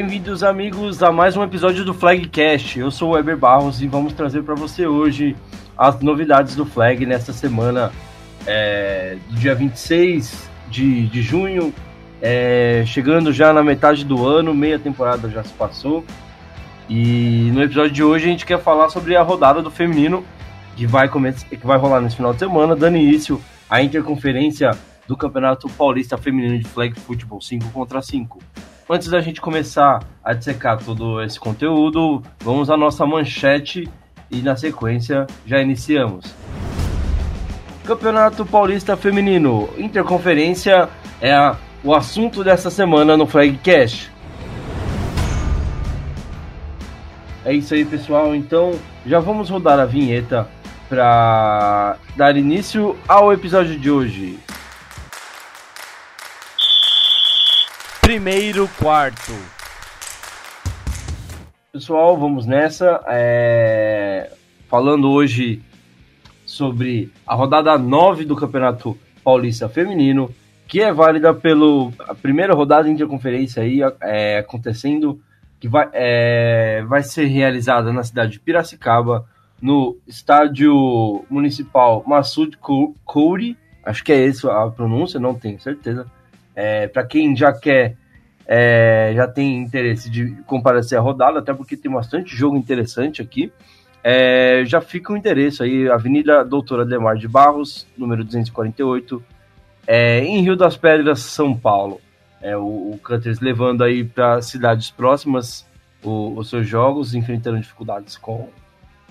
Bem-vindos, amigos, a mais um episódio do Flagcast. Eu sou o Weber Barros e vamos trazer para você hoje as novidades do Flag nesta semana é, do dia 26 de, de junho, é, chegando já na metade do ano, meia temporada já se passou. E no episódio de hoje a gente quer falar sobre a rodada do feminino que vai, começar, que vai rolar nesse final de semana, dando início à interconferência do Campeonato Paulista Feminino de Flag Football 5 contra 5. Antes da gente começar a dissecar todo esse conteúdo, vamos à nossa manchete e na sequência já iniciamos. Campeonato Paulista Feminino, Interconferência é a, o assunto dessa semana no Flagcast. É isso aí, pessoal. Então, já vamos rodar a vinheta para dar início ao episódio de hoje. Primeiro quarto. Pessoal, vamos nessa. É... Falando hoje sobre a rodada 9 do Campeonato Paulista Feminino, que é válida pela primeira rodada de interconferência aí, é, acontecendo, que vai, é, vai ser realizada na cidade de Piracicaba, no estádio municipal Massoud Kouri, acho que é essa a pronúncia, não tenho certeza. É, Para quem já quer é, já tem interesse de comparecer a rodada, até porque tem bastante jogo interessante aqui. É, já fica o interesse aí, Avenida Doutora Demar de Barros, número 248, é, em Rio das Pedras, São Paulo. É, o, o Cutters levando aí para cidades próximas o, os seus jogos, enfrentando dificuldades com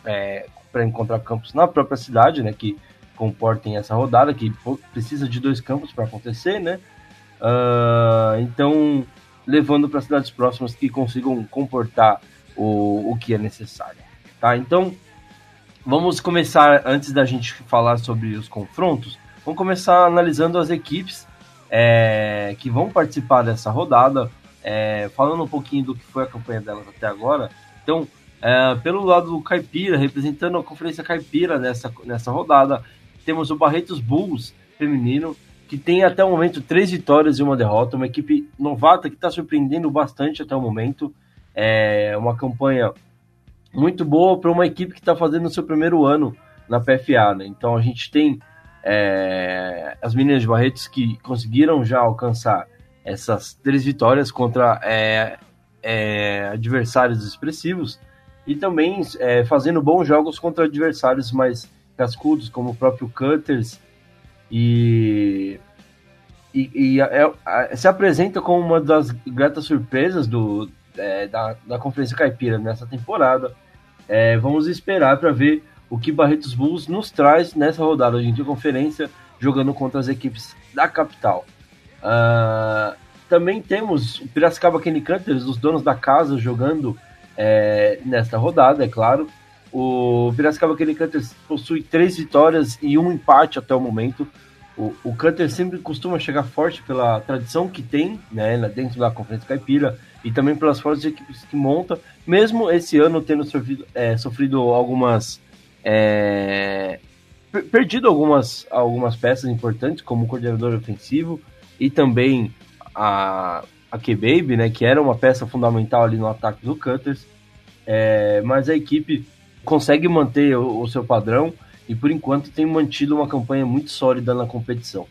é, para encontrar campos na própria cidade, né, que comportem essa rodada, que precisa de dois campos para acontecer, né? Uh, então levando para cidades próximas que consigam comportar o, o que é necessário. Tá? Então, vamos começar, antes da gente falar sobre os confrontos, vamos começar analisando as equipes é, que vão participar dessa rodada, é, falando um pouquinho do que foi a campanha delas até agora. Então, é, pelo lado do Caipira, representando a Conferência Caipira nessa, nessa rodada, temos o Barretos Bulls feminino, que tem até o momento três vitórias e uma derrota, uma equipe novata que está surpreendendo bastante até o momento. É uma campanha muito boa para uma equipe que está fazendo o seu primeiro ano na PFA. Né? Então a gente tem é, as meninas de Barretos que conseguiram já alcançar essas três vitórias contra é, é, adversários expressivos e também é, fazendo bons jogos contra adversários mais cascudos, como o próprio Cutters e, e, e é, é, se apresenta como uma das gratas surpresas do, é, da, da Conferência Caipira nessa temporada. É, vamos esperar para ver o que Barretos Bulls nos traz nessa rodada de interconferência, jogando contra as equipes da capital. Uh, também temos o Piracicaba Kenny Cutters, os donos da casa, jogando é, nesta rodada, é claro. O Piracicaba Cutters possui três vitórias e um empate até o momento. O, o Cutter sempre costuma chegar forte pela tradição que tem né, dentro da Conferência Caipira e também pelas forças de equipes que monta, mesmo esse ano tendo sofrido, é, sofrido algumas. É, perdido algumas, algumas peças importantes, como o coordenador ofensivo e também a, a K-Baby, né, que era uma peça fundamental ali no ataque do Cutters. É, mas a equipe consegue manter o, o, seu padrão e por enquanto tem mantido uma campanha muito sólida na competição.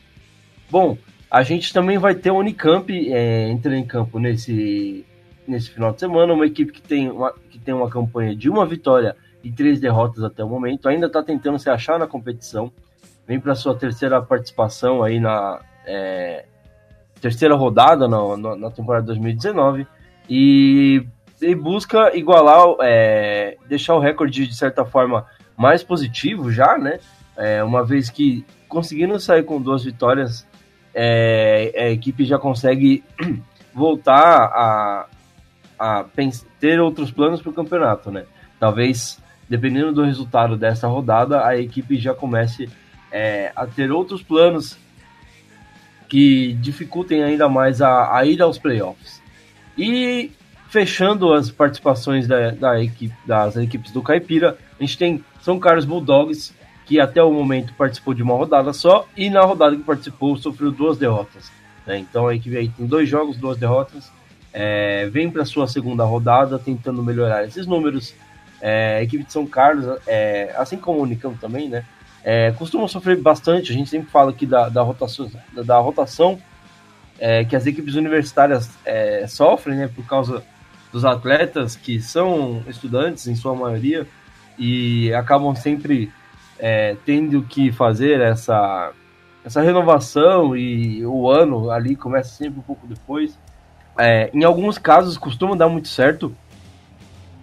Bom, a gente também vai ter o Unicamp é, entrando em campo nesse, nesse final de semana, uma equipe que tem uma, que tem uma campanha de uma vitória e três derrotas até o momento, ainda está tentando se achar na competição, vem para sua terceira participação aí na é, terceira rodada na, na, na temporada 2019 e e busca igualar, é, deixar o recorde de certa forma mais positivo já, né? É, uma vez que conseguindo sair com duas vitórias, é, a equipe já consegue voltar a, a ter outros planos para o campeonato, né? Talvez, dependendo do resultado dessa rodada, a equipe já comece é, a ter outros planos que dificultem ainda mais a, a ir aos playoffs. E Fechando as participações da, da equipe, das equipes do Caipira, a gente tem São Carlos Bulldogs, que até o momento participou de uma rodada só, e na rodada que participou sofreu duas derrotas. Né? Então a equipe aí tem dois jogos, duas derrotas, é, vem para sua segunda rodada tentando melhorar esses números. É, a equipe de São Carlos, é, assim como o Unicamp também, né? É, costumam sofrer bastante. A gente sempre fala aqui da, da rotação, da, da rotação é, que as equipes universitárias é, sofrem, né? Por causa dos atletas que são estudantes, em sua maioria, e acabam sempre é, tendo que fazer essa, essa renovação e o ano ali começa sempre um pouco depois. É, em alguns casos costuma dar muito certo.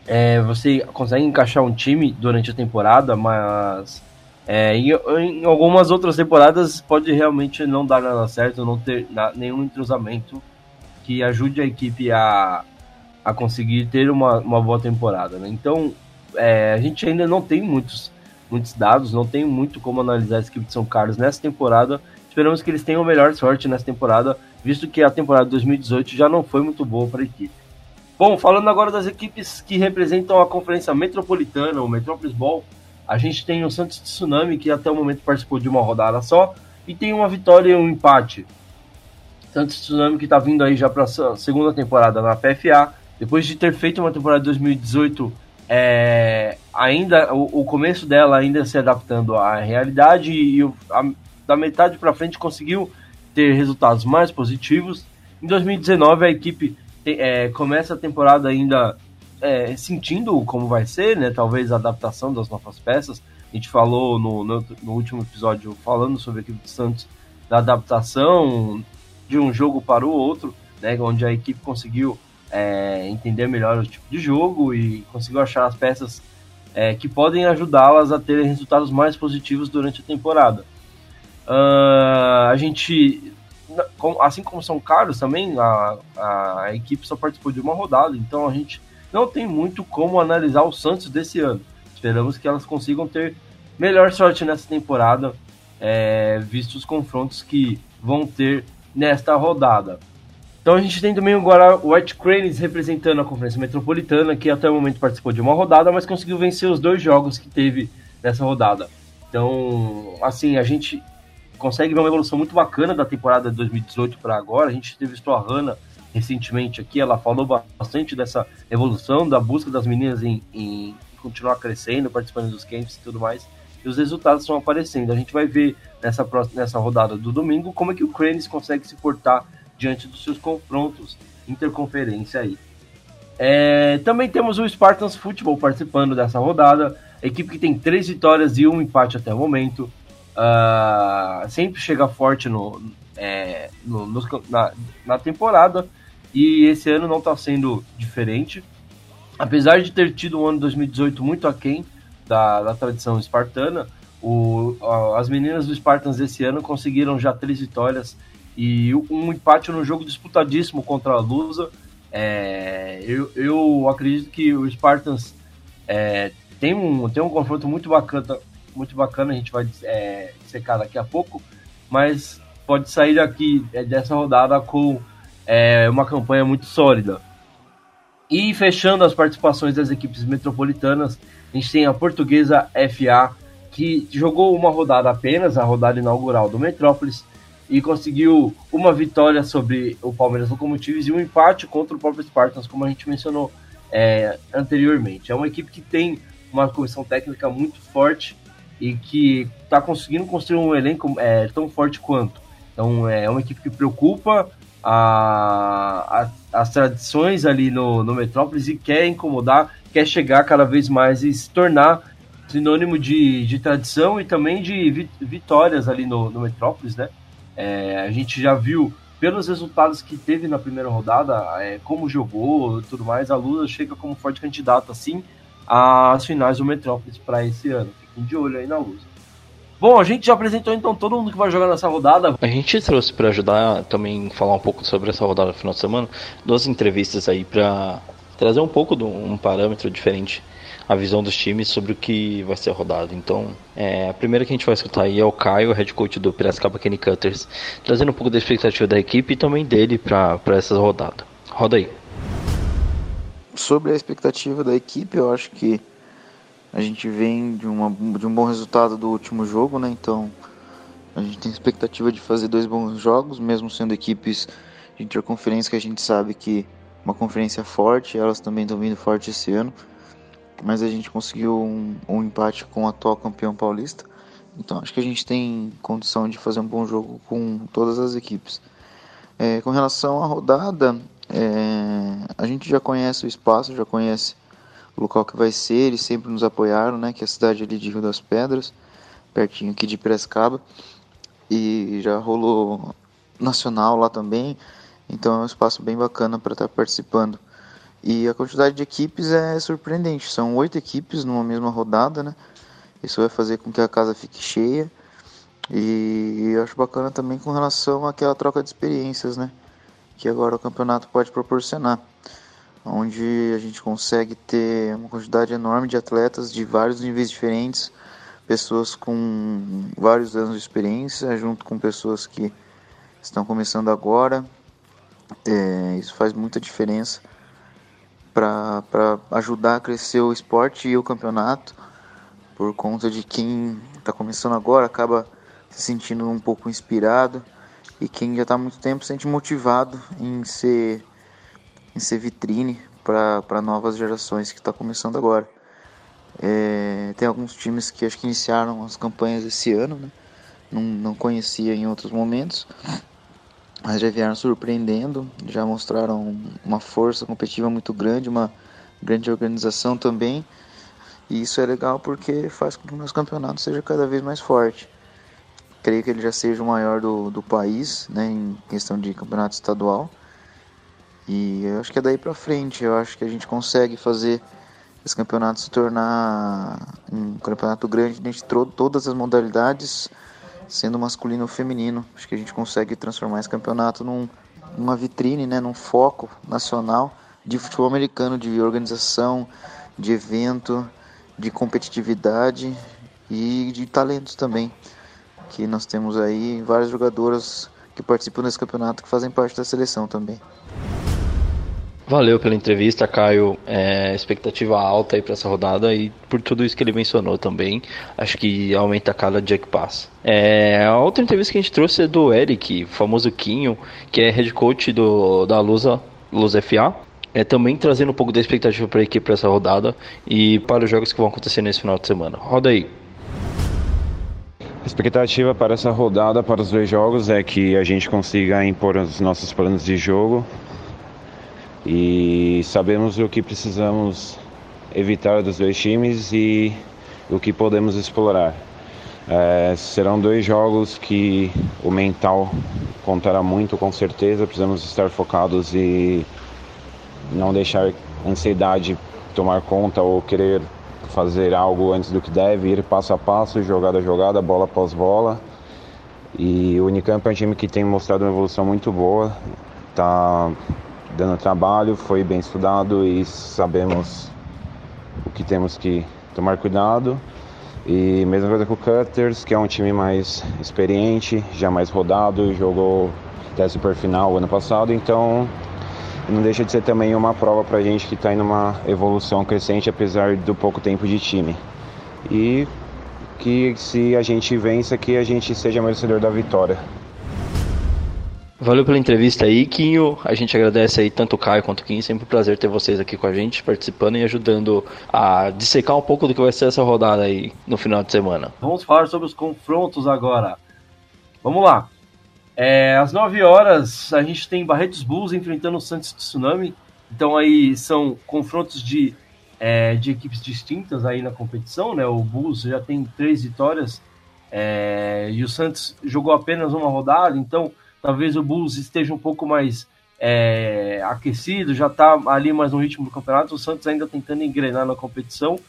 É, você consegue encaixar um time durante a temporada, mas é, em, em, algumas outras temporadas pode realmente não dar nada certo, não ter nenhum entrosamento que ajude a equipe a, a conseguir ter uma, uma boa temporada. Né? Então, é, a gente ainda não tem muitos, muitos dados, não tem muito como analisar a equipe de São Carlos nessa temporada. Esperamos que eles tenham melhor sorte nessa temporada, visto que a temporada de 2018 já não foi muito boa para a equipe. Bom, falando agora das equipes que representam a Conferência Metropolitana, o Metrópolis Ball, a gente tem o Santos Tsunami, que até o momento participou de uma rodada só, e tem uma vitória e um empate. Santos Tsunami que está vindo aí já para a segunda temporada na PFA, depois de ter feito uma temporada de 2018, é, ainda o, o, começo dela ainda se adaptando à realidade e a, da metade para frente conseguiu ter resultados mais positivos. Em 2019 a equipe é, começa a temporada ainda é, sentindo como vai ser, né? Talvez a adaptação das novas peças. A gente falou no, no, no último episódio falando sobre a equipe do Santos da adaptação de um jogo para o outro, né? Onde a equipe conseguiu é, entender melhor o tipo de jogo e conseguiu achar as peças é, que podem ajudá-las a terem resultados mais positivos durante a temporada. Uh, a gente, assim como são caros também, a, a equipe só participou de uma rodada, então a gente não tem muito como analisar o Santos desse ano. Esperamos que elas consigam ter melhor sorte nessa temporada, é, visto os confrontos que vão ter nesta rodada. Então a gente tem também agora o White Cranes representando a Conferência Metropolitana, que até o momento participou de uma rodada, mas conseguiu vencer os dois jogos que teve nessa rodada. Então, assim, a gente consegue ver uma evolução muito bacana da temporada de 2018 para agora. A gente teve a Hanna recentemente aqui, ela falou bastante dessa evolução, da busca das meninas em, em continuar crescendo, participando dos camps e tudo mais. E os resultados estão aparecendo. A gente vai ver nessa, próxima, nessa rodada do domingo como é que o Cranes consegue se portar diante dos seus confrontos interconferência aí. É, também temos o Spartans Football participando dessa rodada. Equipe que tem três vitórias e um empate até o momento. Uh, sempre chega forte no, é, no, no na, na temporada e esse ano não está sendo diferente. Apesar de ter tido um ano 2018 muito aquém da, da tradição espartana, o, as meninas do Spartans esse ano conseguiram já três vitórias e um empate no jogo disputadíssimo contra a Lusa. É, eu, eu acredito que o Spartans é, tem, um, tem um confronto muito bacana, muito bacana, a gente vai é, secar daqui a pouco, mas pode sair daqui é, dessa rodada com é uma campanha muito sólida. E fechando as participações das equipes metropolitanas, a gente tem a portuguesa FA, que jogou uma rodada apenas, a rodada inaugural do Metrópolis, e conseguiu uma vitória sobre o Palmeiras Locomotives e um empate contra o próprio Spartans, como a gente mencionou é, anteriormente. É uma equipe que tem uma comissão técnica muito forte e que está conseguindo construir um elenco é, tão forte quanto. Então é uma equipe que preocupa, a, a, as tradições ali no, no Metrópolis e quer incomodar, quer chegar cada vez mais e se tornar sinônimo de, de tradição e também de vitórias ali no, no Metrópolis, né? É, a gente já viu pelos resultados que teve na primeira rodada, é, como jogou e tudo mais, a Lula chega como forte candidato assim às finais do Metrópolis para esse ano. Fiquem de olho aí na Luz. Bom, a gente já apresentou então todo mundo que vai jogar nessa rodada. A gente trouxe para ajudar também falar um pouco sobre essa rodada no final de semana, duas entrevistas aí para trazer um pouco de um parâmetro diferente a visão dos times sobre o que vai ser a rodada. Então, é, a primeira que a gente vai escutar aí é o Caio, head coach do Piracicaba Kenny Cutters, trazendo um pouco da expectativa da equipe e também dele para essa rodada. Roda aí. Sobre a expectativa da equipe, eu acho que a gente vem de, uma, de um bom resultado do último jogo, né? Então a gente tem expectativa de fazer dois bons jogos, mesmo sendo equipes de interconferência que a gente sabe que uma conferência forte, elas também estão vindo forte esse ano, mas a gente conseguiu um, um empate com o atual campeão paulista, então acho que a gente tem condição de fazer um bom jogo com todas as equipes. É, com relação à rodada, é, a gente já conhece o espaço, já conhece o local que vai ser, eles sempre nos apoiaram, né, que é a cidade ali de Rio das Pedras, pertinho aqui de Piracicaba, e já rolou nacional lá também, então é um espaço bem bacana para estar tá participando. E a quantidade de equipes é surpreendente, são oito equipes numa mesma rodada, né? Isso vai fazer com que a casa fique cheia. E eu acho bacana também com relação àquela troca de experiências, né? Que agora o campeonato pode proporcionar. Onde a gente consegue ter uma quantidade enorme de atletas de vários níveis diferentes, pessoas com vários anos de experiência, junto com pessoas que estão começando agora. É, isso faz muita diferença para ajudar a crescer o esporte e o campeonato, por conta de quem está começando agora acaba se sentindo um pouco inspirado e quem já está há muito tempo se sente motivado em ser, em ser vitrine para novas gerações que está começando agora. É, tem alguns times que acho que iniciaram as campanhas esse ano, né? não, não conhecia em outros momentos, mas já vieram surpreendendo, já mostraram uma força competitiva muito grande, uma grande organização também. E isso é legal porque faz com que o nosso campeonato seja cada vez mais forte creio que ele já seja o maior do, do país, né, em questão de campeonato estadual. E eu acho que é daí para frente, eu acho que a gente consegue fazer esse campeonato se tornar um campeonato grande de todas as modalidades, sendo masculino ou feminino. Acho que a gente consegue transformar esse campeonato num, numa vitrine, né, num foco nacional de futebol americano, de organização, de evento, de competitividade e de talentos também que nós temos aí várias jogadoras que participam desse campeonato que fazem parte da seleção também. Valeu pela entrevista, Caio. É, expectativa alta aí para essa rodada e por tudo isso que ele mencionou também. Acho que aumenta cada dia que passa. É, a outra entrevista que a gente trouxe é do Eric, famoso Quinho, que é head coach do, da Lusa, Luz FA. É, também trazendo um pouco da expectativa para a equipe para essa rodada e para os jogos que vão acontecer nesse final de semana. Roda aí. A expectativa para essa rodada, para os dois jogos, é que a gente consiga impor os nossos planos de jogo e sabemos o que precisamos evitar dos dois times e o que podemos explorar. É, serão dois jogos que o mental contará muito, com certeza. Precisamos estar focados e não deixar ansiedade tomar conta ou querer fazer algo antes do que deve, ir passo a passo, jogada a jogada, bola após bola. E o Unicamp é um time que tem mostrado uma evolução muito boa, está dando trabalho, foi bem estudado e sabemos o que temos que tomar cuidado. E mesma coisa com o Cutters, que é um time mais experiente, já mais rodado, jogou até super final ano passado, então não deixa de ser também uma prova para a gente que está em uma evolução crescente, apesar do pouco tempo de time. E que se a gente vença, que a gente seja merecedor da vitória. Valeu pela entrevista aí, Quinho. A gente agradece aí tanto o Caio quanto o Quinho. Sempre um prazer ter vocês aqui com a gente, participando e ajudando a dissecar um pouco do que vai ser essa rodada aí no final de semana. Vamos falar sobre os confrontos agora. Vamos lá. É, às 9 horas, a gente tem Barretos Bulls enfrentando o Santos Tsunami. Então aí são confrontos de, é, de equipes distintas aí na competição, né? O Bulls já tem três vitórias é, e o Santos jogou apenas uma rodada, então talvez o Bulls esteja um pouco mais é, aquecido, já está ali mais no ritmo do campeonato. O Santos ainda tentando engrenar na competição.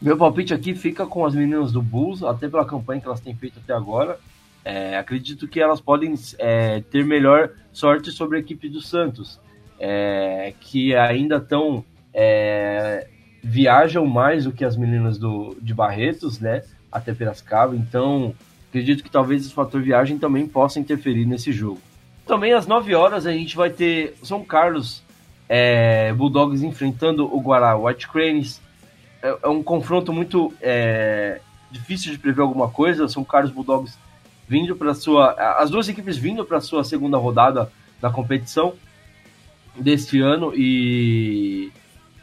Meu palpite aqui fica com as meninas do Bulls, até pela campanha que elas têm feito até agora. É, acredito que elas podem é, ter melhor sorte sobre a equipe do Santos, é, que ainda estão é, viajam mais do que as meninas do, de Barretos, né? Até Piracicaba. Então, acredito que talvez esse fator viagem também possa interferir nesse jogo. Também às 9 horas a gente vai ter São Carlos é, Bulldogs enfrentando o Guará White Cranes. É, é um confronto muito é, difícil de prever alguma coisa. São Carlos Bulldogs vindo para sua as duas equipes vindo para sua segunda rodada da competição deste ano e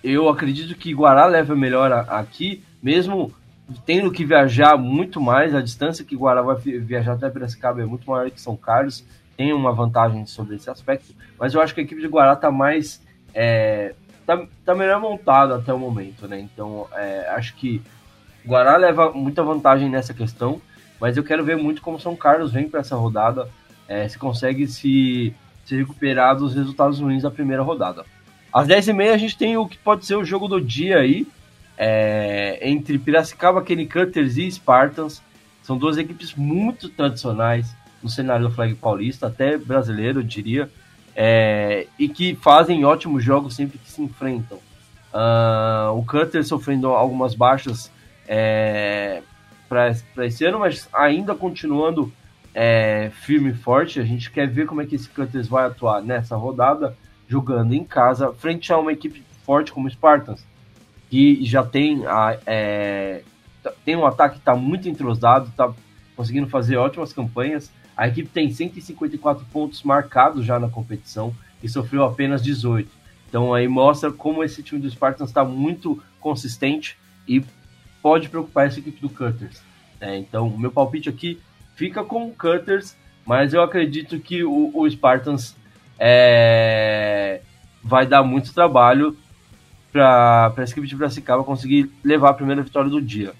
eu acredito que Guará leva melhor aqui, mesmo tendo que viajar muito mais, a distância que Guará vai viajar até Piracicaba é muito maior que São Carlos, tem uma vantagem sobre esse aspecto, mas eu acho que a equipe de Guará está mais é, tá, tá melhor montada até o momento, né? Então é, acho que Guará leva muita vantagem nessa questão, mas eu quero ver muito como São Carlos vem para essa rodada, é, se consegue se, se recuperar dos resultados ruins da primeira rodada. Às 10h30 a gente tem o que pode ser o jogo do dia aí, é, entre Piracicaba, Kenny Cutters e Spartans. São duas equipes muito tradicionais no cenário do flag paulista, até brasileiro, eu diria, é, e que fazem ótimos jogos sempre que se enfrentam. Uh, o Cutter sofrendo algumas baixas é, para esse ano, mas ainda continuando é, firme e forte. A gente quer ver como é que esse Cutters vai atuar nessa rodada jogando em casa, frente a uma equipe forte como o Spartans, que já tem, a, é, tem um ataque que está muito entrosado, está conseguindo fazer ótimas campanhas. A equipe tem 154 pontos marcados já na competição e sofreu apenas 18. Então aí mostra como esse time do Spartans está muito consistente e pode preocupar essa equipe do Cutters. É, então, o meu palpite aqui fica com o Cutters, mas eu acredito que o, o Spartans é, vai dar muito trabalho para a equipe de Brasicaba conseguir levar a primeira vitória do dia.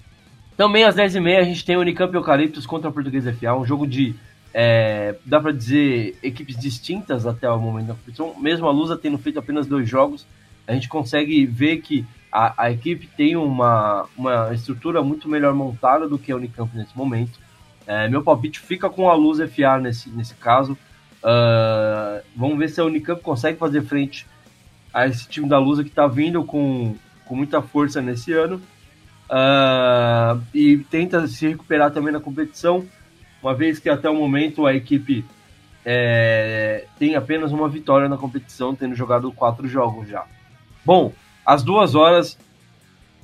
Também às 10h30 a gente tem o Unicamp Eucaliptus contra a Portuguesa FA, um jogo de, é, dá para dizer, equipes distintas até o momento da competição. Mesmo a Lusa tendo feito apenas dois jogos, a gente consegue ver que a, a equipe tem uma, uma estrutura muito melhor montada do que a Unicamp nesse momento. É, meu palpite fica com a Luz FA nesse, nesse caso. Uh, vamos ver se a Unicamp consegue fazer frente a esse time da Lusa que está vindo com, com muita força nesse ano. Uh, e tenta se recuperar também na competição, uma vez que até o momento a equipe é, tem apenas uma vitória na competição, tendo jogado quatro jogos já. Bom, às duas horas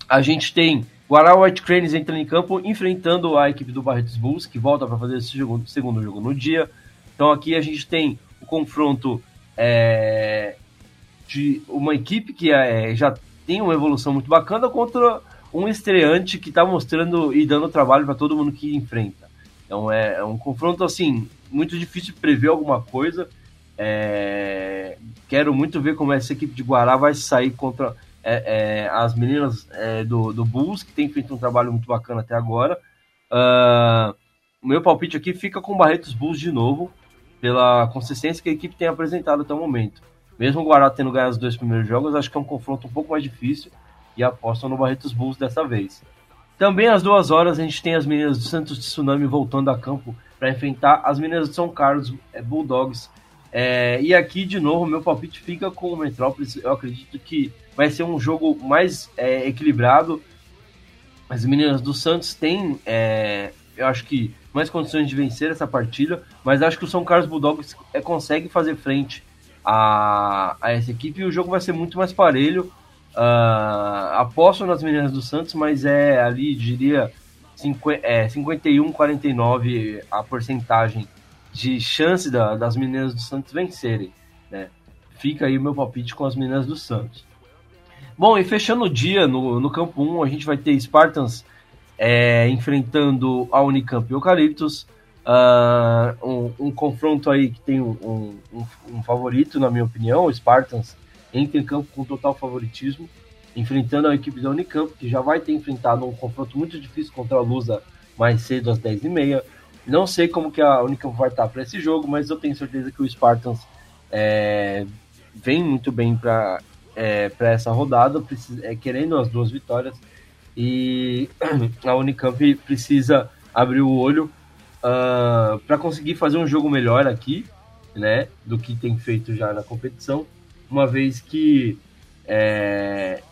a gente tem Guará White Cranes entrando em campo, enfrentando a equipe do Barretos Bulls, que volta para fazer esse jogo, segundo jogo no dia. Então aqui a gente tem o confronto é, de uma equipe que é, já tem uma evolução muito bacana contra um estreante que está mostrando e dando trabalho para todo mundo que enfrenta. Então é, é, um confronto assim muito difícil de prever alguma coisa. É, quero muito ver como essa equipe de Guará vai sair contra é, é, as meninas é, do, do Bulls, que tem feito um trabalho muito bacana até agora. Uh, meu palpite aqui fica com Barretos Bulls de novo pela consistência que a equipe tem apresentado até o momento. Mesmo o Guará tendo ganhado os dois primeiros jogos, acho que é um confronto um pouco mais difícil e apostam no Barretos Bulls dessa vez. Também às duas horas a gente tem as meninas do Santos Tsunami voltando a campo para enfrentar as meninas de São Carlos é, Bulldogs. É, e aqui, de novo, meu palpite fica com o Metrópolis. Eu acredito que vai ser um jogo mais é, equilibrado. As meninas do Santos têm, é, eu acho que mais condições de vencer essa partida, mas acho que o São Carlos Bulldogs é, consegue fazer frente a, a essa equipe e o jogo vai ser muito mais parelho. Uh, aposto nas meninas do Santos, mas é ali, diria, 50, é, 51-49 a porcentagem de chance da, das meninas do Santos vencerem. Né? Fica aí o meu palpite com as meninas do Santos. Bom, e fechando o dia no, no campo 1, a gente vai ter Spartans é, enfrentando a Unicamp e Eucaliptus. Uh, um, um, confronto aí que tem um, um, um, favorito, na minha opinião. O Spartans entra em campo com total favoritismo, enfrentando a equipe da Unicamp, que já vai ter enfrentado um confronto muito difícil contra a Lusa mais cedo, às 10h30. Não sei como que a Unicamp vai estar para esse jogo, mas eu tenho certeza que o Spartans é, vem muito bem para é, essa rodada, precisa, é, querendo as duas vitórias e a Unicamp precisa abrir o olho uh, ah, para conseguir fazer um jogo melhor aqui, né, do que tem feito já na competição, uma vez que é,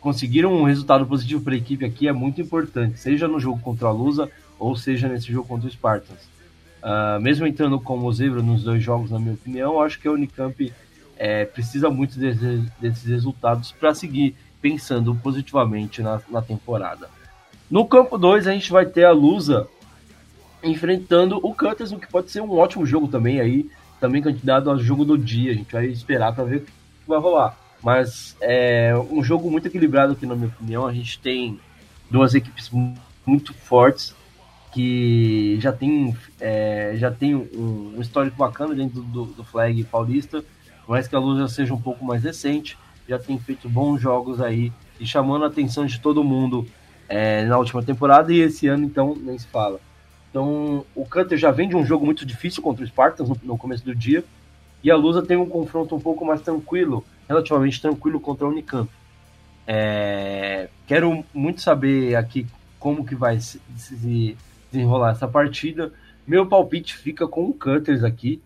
conseguiram um resultado positivo para a equipe aqui é muito importante, seja no jogo contra a Lusa ou seja nesse jogo contra o Spartans. Uh, mesmo entrando como zebra nos dois jogos, na minha opinião, acho que a Unicamp é, precisa muito desse, desses resultados para seguir pensando positivamente na, na temporada. No campo 2 a gente vai ter a Lusa enfrentando o Cutters, o que pode ser um ótimo jogo também aí, também candidato ao jogo do dia. A gente vai esperar para ver que vai rolar. Mas é um jogo muito equilibrado aqui, na minha opinião. A gente tem duas equipes muito fortes que já tem, é, já tem um, um, histórico bacana dentro do, do flag paulista, mas que a Luz seja um pouco mais recente, já tem feito bons jogos aí e chamando a atenção de todo mundo é, na última temporada e esse ano então nem se fala. Então o Cutter já vem de um jogo muito difícil contra o Spartans no, no começo do dia e a Lusa tem um confronto um pouco mais tranquilo, relativamente tranquilo contra a Unicamp. É, quero muito saber aqui como que vai se, se desenrolar essa partida. Meu palpite fica com o Cutters aqui.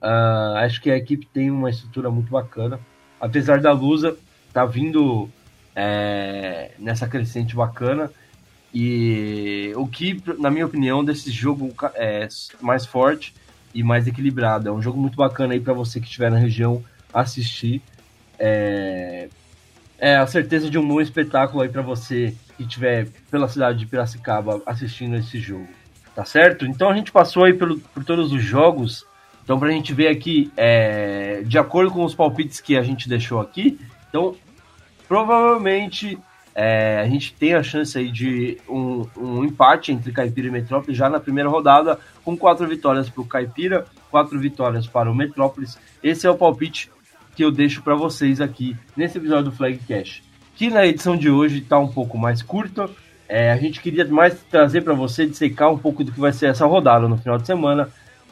Uh, acho que a equipe tem uma estrutura muito bacana. Apesar da Lusa tá vindo é, nessa crescente bacana. E o que, na minha opinião, desse jogo é mais forte e mais equilibrado. É um jogo muito bacana aí para você que estiver na região assistir. É, é a certeza de um bom espetáculo aí para você que estiver pela cidade de Piracicaba assistindo esse jogo. Tá certo? Então a gente passou aí pelo, por todos os jogos. Então, pra gente ver aqui, é, de acordo com os palpites que a gente deixou aqui, então provavelmente é, a gente tem a chance aí de um, um, empate entre Caipira e Metrópolis já na primeira rodada, com quatro vitórias para o Caipira, quatro vitórias para o Metrópolis. Esse é o palpite que eu deixo para vocês aqui nesse episódio do Flag Cash, que na edição de hoje está um pouco mais curta. É, a gente queria mais trazer para você, dissecar um pouco do que vai ser essa rodada no final de semana.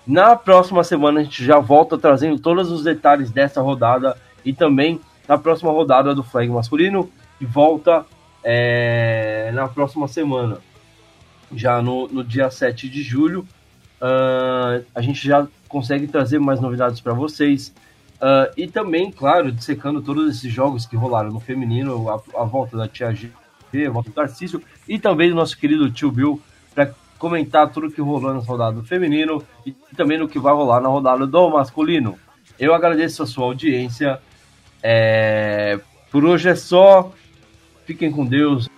Na próxima semana a gente já volta trazendo todos os detalhes dessa rodada e também na próxima rodada do flag masculino e volta é, na próxima semana, já no, no dia 7 de julho. Uh, a gente já consegue trazer mais novidades para vocês. Uh, e também, claro, dissecando todos esses jogos que rolaram no feminino, a, a volta da Tia G, a volta do Tarcísio e também do nosso querido tio Bill para comentar tudo que rolou nessa rodada do feminino e também no que vai rolar na rodada do masculino. Eu agradeço a sua audiência. É... Por hoje é só. Fiquem com Deus.